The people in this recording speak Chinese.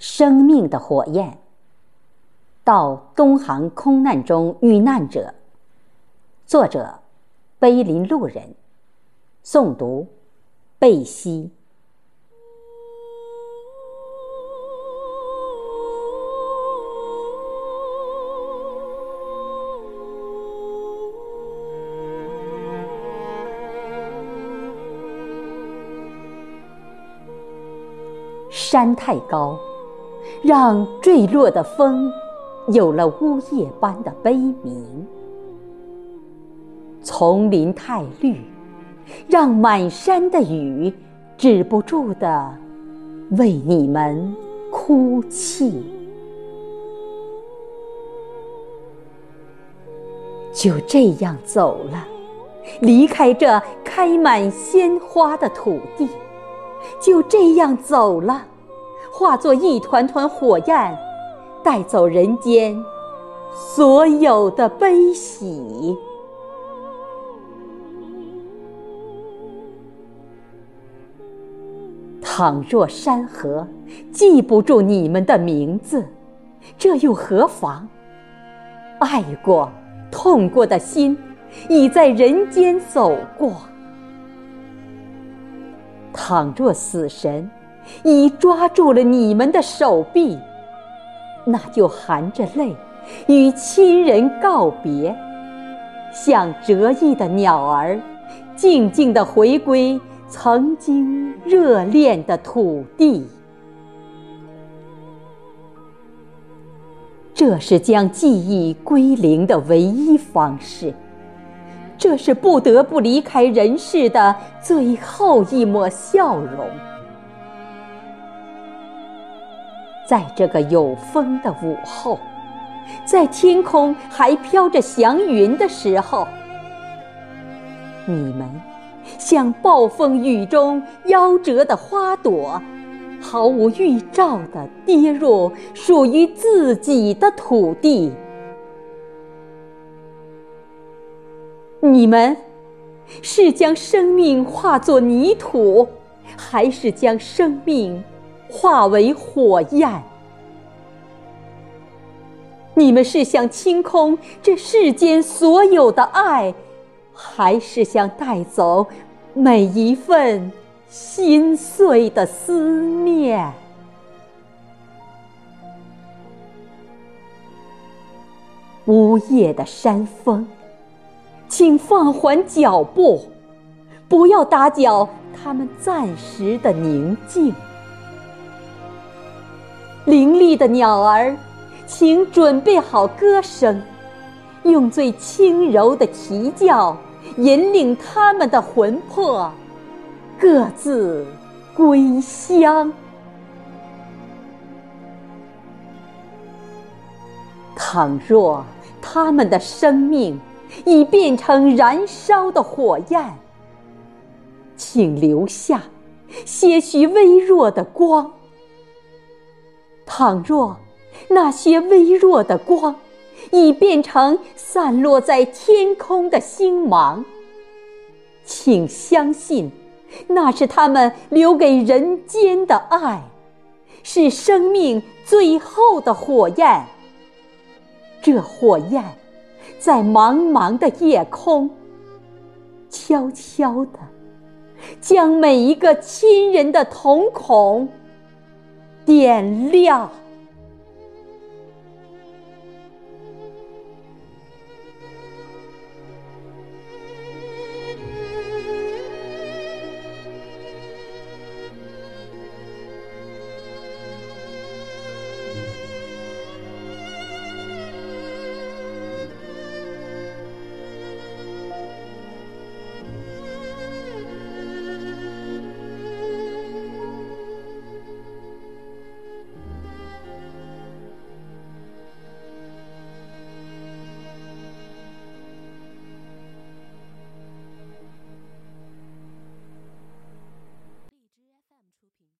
生命的火焰。到东航空难中遇难者。作者：碑林路人。诵读：贝西。山太高，让坠落的风有了呜咽般的悲鸣；丛林太绿，让满山的雨止不住的为你们哭泣。就这样走了，离开这开满鲜花的土地；就这样走了。化作一团团火焰，带走人间所有的悲喜。倘若山河记不住你们的名字，这又何妨？爱过、痛过的心，已在人间走过。倘若死神，已抓住了你们的手臂，那就含着泪与亲人告别，像折翼的鸟儿，静静地回归曾经热恋的土地。这是将记忆归零的唯一方式，这是不得不离开人世的最后一抹笑容。在这个有风的午后，在天空还飘着祥云的时候，你们像暴风雨中夭折的花朵，毫无预兆地跌入属于自己的土地。你们是将生命化作泥土，还是将生命？化为火焰，你们是想清空这世间所有的爱，还是想带走每一份心碎的思念？呜咽的山峰，请放缓脚步，不要打搅他们暂时的宁静。伶俐的鸟儿，请准备好歌声，用最轻柔的啼叫引领他们的魂魄，各自归乡。倘若他们的生命已变成燃烧的火焰，请留下些许微弱的光。倘若那些微弱的光已变成散落在天空的星芒，请相信，那是他们留给人间的爱，是生命最后的火焰。这火焰在茫茫的夜空，悄悄地将每一个亲人的瞳孔。点亮。